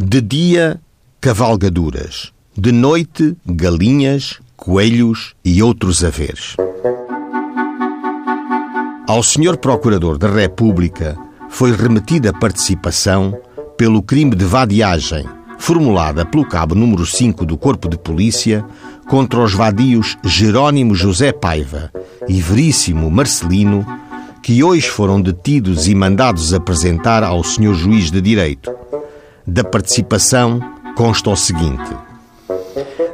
De dia, cavalgaduras. De noite, galinhas, coelhos e outros haveres. Ao Sr. Procurador da República foi remetida participação pelo crime de vadiagem, formulada pelo cabo número 5 do Corpo de Polícia contra os vadios Jerónimo José Paiva e Veríssimo Marcelino, que hoje foram detidos e mandados apresentar ao Sr. Juiz de Direito. Da participação consta o seguinte: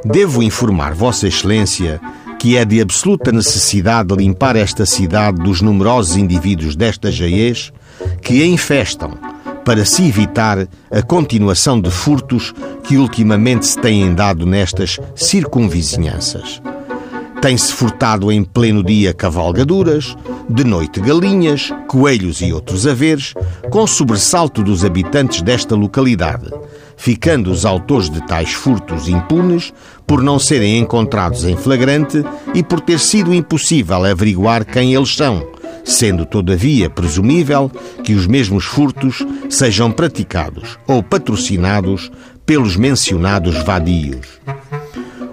Devo informar Vossa Excelência que é de absoluta necessidade limpar esta cidade dos numerosos indivíduos desta jaez que a infestam, para se evitar a continuação de furtos que ultimamente se têm dado nestas circunvizinhanças. Tem-se furtado em pleno dia cavalgaduras, de noite galinhas, coelhos e outros haveres, com sobressalto dos habitantes desta localidade, ficando os autores de tais furtos impunes por não serem encontrados em flagrante e por ter sido impossível averiguar quem eles são, sendo todavia presumível que os mesmos furtos sejam praticados ou patrocinados pelos mencionados vadios.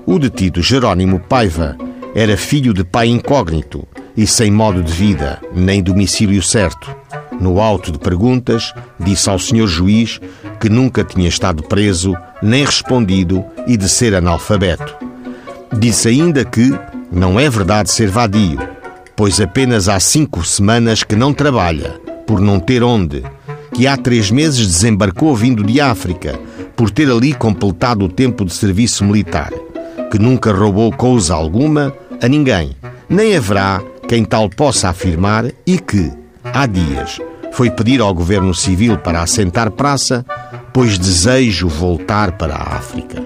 O detido Jerónimo Paiva era filho de pai incógnito e sem modo de vida, nem domicílio certo. No auto de perguntas, disse ao senhor juiz que nunca tinha estado preso, nem respondido e de ser analfabeto. Disse ainda que não é verdade ser vadio, pois apenas há cinco semanas que não trabalha, por não ter onde, que há três meses desembarcou vindo de África, por ter ali completado o tempo de serviço militar, que nunca roubou coisa alguma a ninguém, nem haverá quem tal possa afirmar e que, há dias, foi pedir ao governo civil para assentar praça, pois desejo voltar para a África.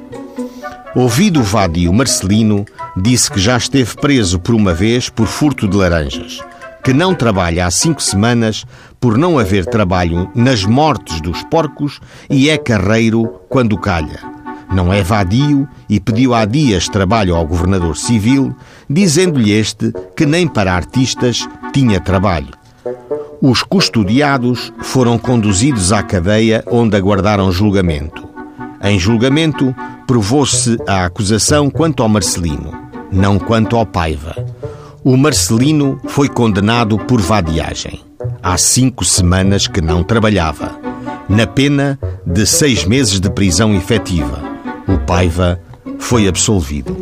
Ouvido o vadio Marcelino, disse que já esteve preso por uma vez por furto de laranjas, que não trabalha há cinco semanas por não haver trabalho nas mortes dos porcos e é carreiro quando calha não é vadio e pediu há dias trabalho ao governador civil, dizendo-lhe este que nem para artistas tinha trabalho. Os custodiados foram conduzidos à cadeia onde aguardaram julgamento. Em julgamento, provou-se a acusação quanto ao Marcelino, não quanto ao Paiva. O Marcelino foi condenado por vadiagem. Há cinco semanas que não trabalhava, na pena de seis meses de prisão efetiva o Paiva foi absolvido.